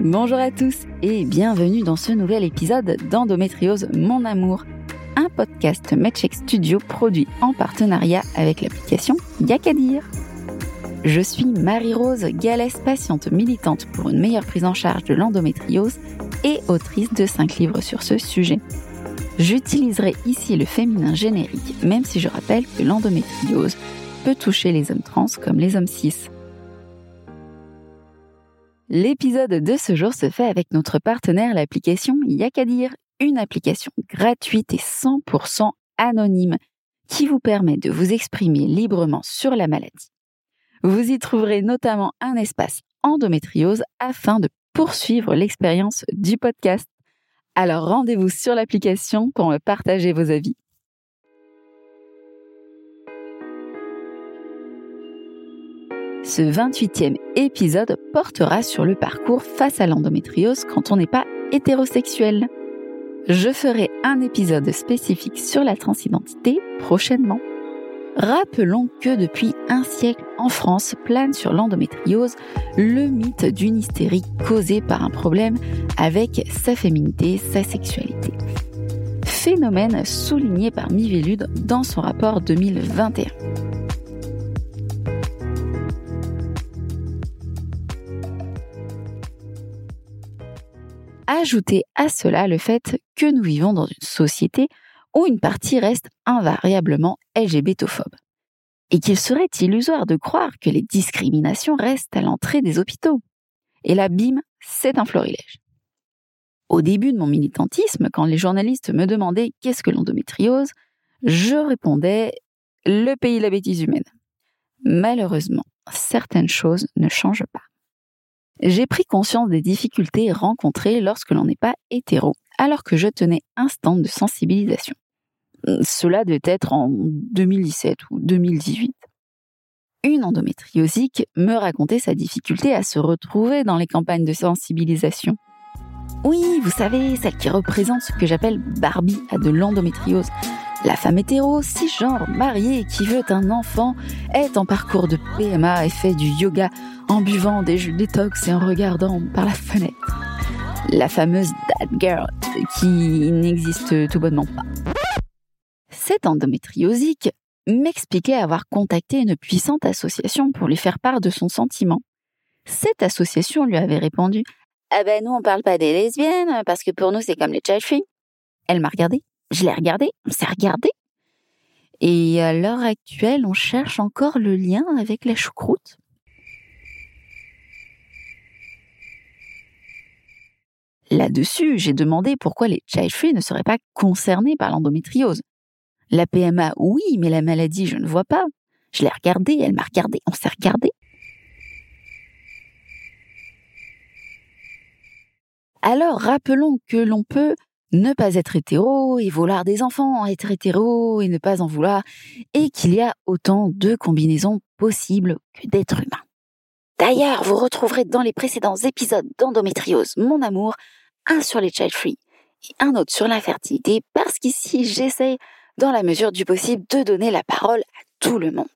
Bonjour à tous et bienvenue dans ce nouvel épisode d'Endométriose Mon Amour, un podcast Medcheck Studio produit en partenariat avec l'application Yakadir. Je suis Marie-Rose Gallès, patiente militante pour une meilleure prise en charge de l'endométriose et autrice de 5 livres sur ce sujet. J'utiliserai ici le féminin générique, même si je rappelle que l'endométriose peut toucher les hommes trans comme les hommes cis. L'épisode de ce jour se fait avec notre partenaire, l'application Yakadir, une application gratuite et 100% anonyme qui vous permet de vous exprimer librement sur la maladie. Vous y trouverez notamment un espace endométriose afin de poursuivre l'expérience du podcast. Alors rendez-vous sur l'application pour me partager vos avis. Ce 28e épisode portera sur le parcours face à l'endométriose quand on n'est pas hétérosexuel. Je ferai un épisode spécifique sur la transidentité prochainement. Rappelons que depuis un siècle en France plane sur l'endométriose le mythe d'une hystérie causée par un problème avec sa féminité, sa sexualité. Phénomène souligné par Mivelude dans son rapport 2021. Ajoutez à cela le fait que nous vivons dans une société où une partie reste invariablement LGBTophobe. Et qu'il serait illusoire de croire que les discriminations restent à l'entrée des hôpitaux. Et là, bim, c'est un florilège. Au début de mon militantisme, quand les journalistes me demandaient qu'est-ce que l'endométriose, je répondais le pays de la bêtise humaine. Malheureusement, certaines choses ne changent pas. J'ai pris conscience des difficultés rencontrées lorsque l'on n'est pas hétéro, alors que je tenais un stand de sensibilisation. Cela devait être en 2017 ou 2018. Une endométriosique me racontait sa difficulté à se retrouver dans les campagnes de sensibilisation. Oui, vous savez, celle qui représente ce que j'appelle Barbie a de l'endométriose. La femme hétéro, cisgenre, mariée, qui veut un enfant, est en parcours de PMA et fait du yoga en buvant des jus détox et en regardant par la fenêtre. La fameuse That Girl, qui n'existe tout bonnement pas. Cette endométriosique m'expliquait avoir contacté une puissante association pour lui faire part de son sentiment. Cette association lui avait répondu Ah ben nous on parle pas des lesbiennes parce que pour nous c'est comme les child Elle m'a regardé, je l'ai regardé, on s'est regardé. Et à l'heure actuelle, on cherche encore le lien avec la choucroute. Là-dessus, j'ai demandé pourquoi les free ne seraient pas concernés par l'endométriose. La PMA, oui, mais la maladie, je ne vois pas. Je l'ai regardée, elle m'a regardé, on s'est regardé. Alors rappelons que l'on peut ne pas être hétéro et vouloir des enfants, être hétéro et ne pas en vouloir, et qu'il y a autant de combinaisons possibles que d'êtres humains. D'ailleurs, vous retrouverez dans les précédents épisodes d'Endométriose, mon amour, un sur les child free et un autre sur l'infertilité, parce qu'ici j'essaie, dans la mesure du possible, de donner la parole à tout le monde.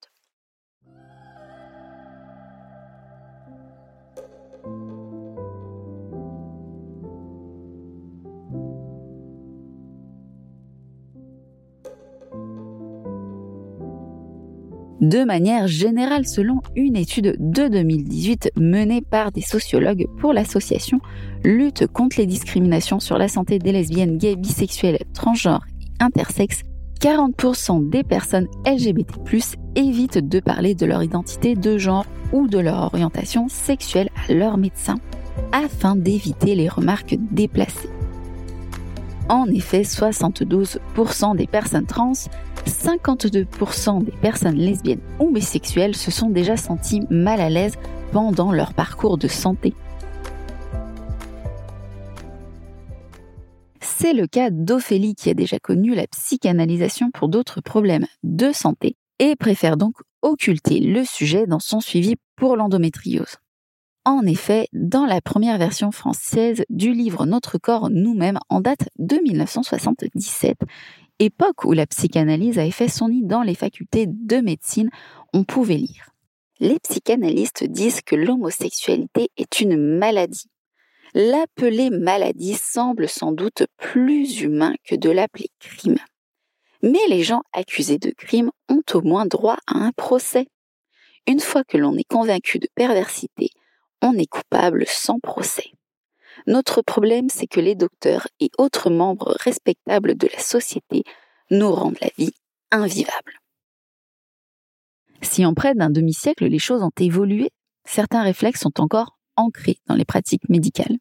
de manière générale selon une étude de 2018 menée par des sociologues pour l'association Lutte contre les discriminations sur la santé des lesbiennes, gays, bisexuelles, transgenres et intersexes. 40% des personnes LGBT+, évitent de parler de leur identité de genre ou de leur orientation sexuelle à leur médecin afin d'éviter les remarques déplacées. En effet, 72% des personnes trans 52% des personnes lesbiennes ou bisexuelles se sont déjà senties mal à l'aise pendant leur parcours de santé. C'est le cas d'Ophélie qui a déjà connu la psychanalysation pour d'autres problèmes de santé et préfère donc occulter le sujet dans son suivi pour l'endométriose. En effet, dans la première version française du livre Notre corps nous-mêmes en date de 1977, époque où la psychanalyse avait fait son nid dans les facultés de médecine, on pouvait lire. Les psychanalystes disent que l'homosexualité est une maladie. L'appeler maladie semble sans doute plus humain que de l'appeler crime. Mais les gens accusés de crime ont au moins droit à un procès. Une fois que l'on est convaincu de perversité, on est coupable sans procès. Notre problème, c'est que les docteurs et autres membres respectables de la société nous rendent la vie invivable. Si en près d'un demi-siècle les choses ont évolué, certains réflexes sont encore ancrés dans les pratiques médicales.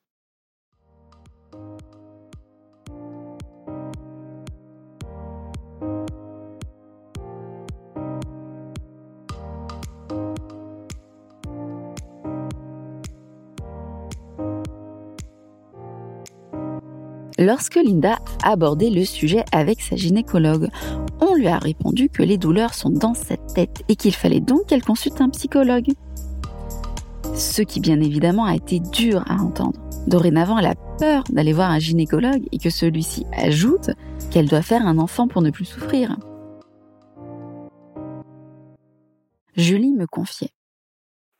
Lorsque Linda a abordé le sujet avec sa gynécologue, on lui a répondu que les douleurs sont dans sa tête et qu'il fallait donc qu'elle consulte un psychologue. Ce qui bien évidemment a été dur à entendre. Dorénavant, elle a peur d'aller voir un gynécologue et que celui-ci ajoute qu'elle doit faire un enfant pour ne plus souffrir. Julie me confiait.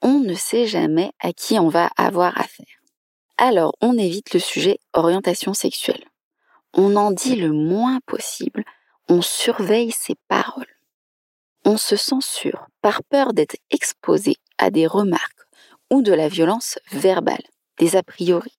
On ne sait jamais à qui on va avoir affaire. Alors, on évite le sujet orientation sexuelle. On en dit le moins possible, on surveille ses paroles. On se censure par peur d'être exposé à des remarques ou de la violence verbale, des a priori.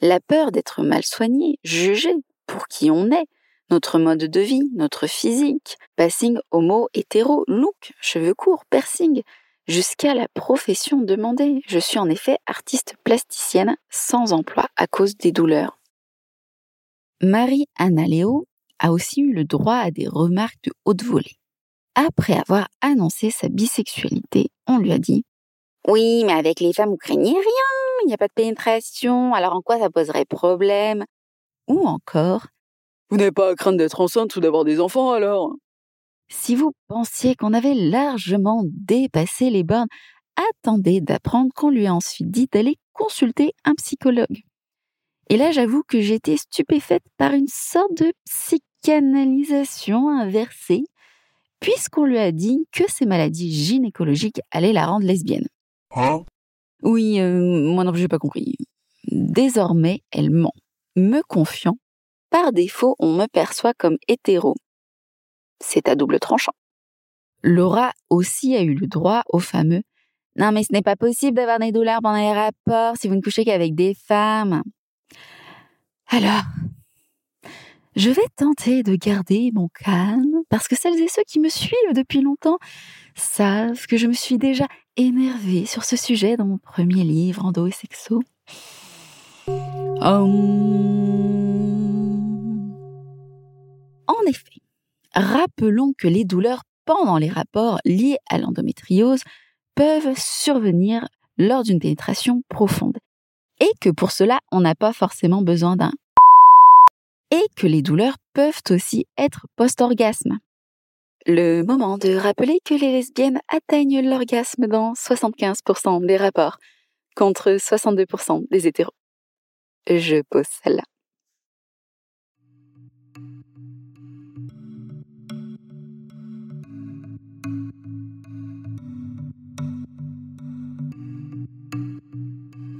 La peur d'être mal soigné, jugé pour qui on est, notre mode de vie, notre physique, passing homo, hétéro, look, cheveux courts, piercing, jusqu'à la profession demandée. Je suis en effet artiste plasticienne sans emploi à cause des douleurs. Marie-Anna Léo a aussi eu le droit à des remarques de haute volée. Après avoir annoncé sa bisexualité, on lui a dit Oui, mais avec les femmes, vous craignez rien, il n'y a pas de pénétration, alors en quoi ça poserait problème? Ou encore Vous n'avez pas à craindre d'être enceinte ou d'avoir des enfants alors? Si vous pensiez qu'on avait largement dépassé les bornes, attendez d'apprendre qu'on lui a ensuite dit d'aller consulter un psychologue. Et là, j'avoue que j'étais stupéfaite par une sorte de psychanalysation inversée, puisqu'on lui a dit que ces maladies gynécologiques allaient la rendre lesbienne. Hein? Oui, euh, moi non plus, j'ai pas compris. Désormais, elle ment, me confiant. Par défaut, on me perçoit comme hétéro c'est à double tranchant. Laura aussi a eu le droit au fameux Non, mais ce n'est pas possible d'avoir des douleurs pendant les rapports si vous ne couchez qu'avec des femmes. Alors, je vais tenter de garder mon calme parce que celles et ceux qui me suivent depuis longtemps savent que je me suis déjà énervée sur ce sujet dans mon premier livre, Endo et Sexo. Hum. En effet, Rappelons que les douleurs pendant les rapports liés à l'endométriose peuvent survenir lors d'une pénétration profonde. Et que pour cela, on n'a pas forcément besoin d'un et que les douleurs peuvent aussi être post-orgasme. Le moment de rappeler que les lesbiennes atteignent l'orgasme dans 75% des rapports, contre 62% des hétéros. Je pose celle-là.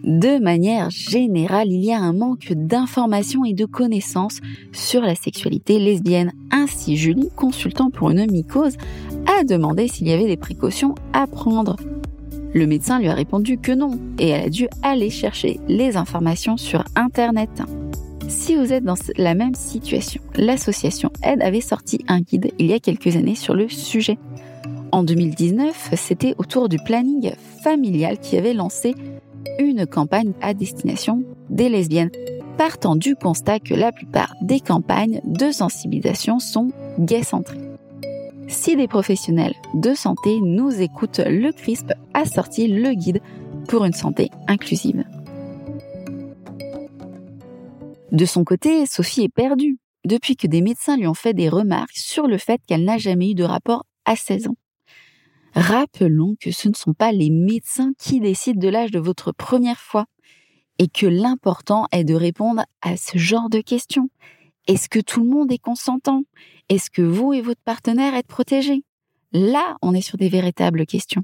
De manière générale, il y a un manque d'informations et de connaissances sur la sexualité lesbienne. Ainsi, Julie, consultant pour une mycose, a demandé s'il y avait des précautions à prendre. Le médecin lui a répondu que non, et elle a dû aller chercher les informations sur Internet. Si vous êtes dans la même situation, l'association Aide avait sorti un guide il y a quelques années sur le sujet. En 2019, c'était autour du planning familial qui avait lancé une campagne à destination des lesbiennes, partant du constat que la plupart des campagnes de sensibilisation sont gay-centrées. Si des professionnels de santé nous écoutent, le CRISP a sorti le guide pour une santé inclusive. De son côté, Sophie est perdue depuis que des médecins lui ont fait des remarques sur le fait qu'elle n'a jamais eu de rapport à 16 ans. Rappelons que ce ne sont pas les médecins qui décident de l'âge de votre première fois et que l'important est de répondre à ce genre de questions Est-ce que tout le monde est consentant? Est-ce que vous et votre partenaire êtes protégés? Là, on est sur des véritables questions.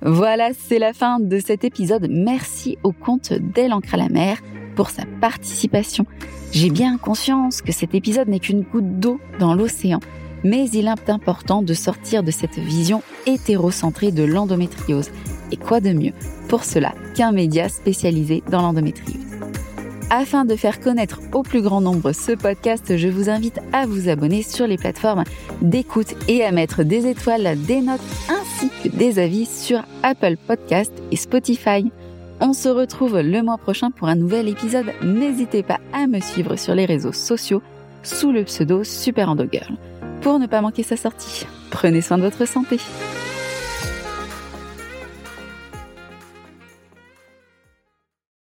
Voilà, c'est la fin de cet épisode. Merci au compte d'Elle Ancre à la mer pour sa participation. J'ai bien conscience que cet épisode n'est qu'une goutte d'eau dans l'océan, mais il est important de sortir de cette vision hétérocentrée de l'endométriose. Et quoi de mieux pour cela qu'un média spécialisé dans l'endométriose? Afin de faire connaître au plus grand nombre ce podcast, je vous invite à vous abonner sur les plateformes d'écoute et à mettre des étoiles, des notes ainsi que des avis sur Apple Podcast et Spotify. On se retrouve le mois prochain pour un nouvel épisode. N'hésitez pas à me suivre sur les réseaux sociaux sous le pseudo Super Girl pour ne pas manquer sa sortie. Prenez soin de votre santé.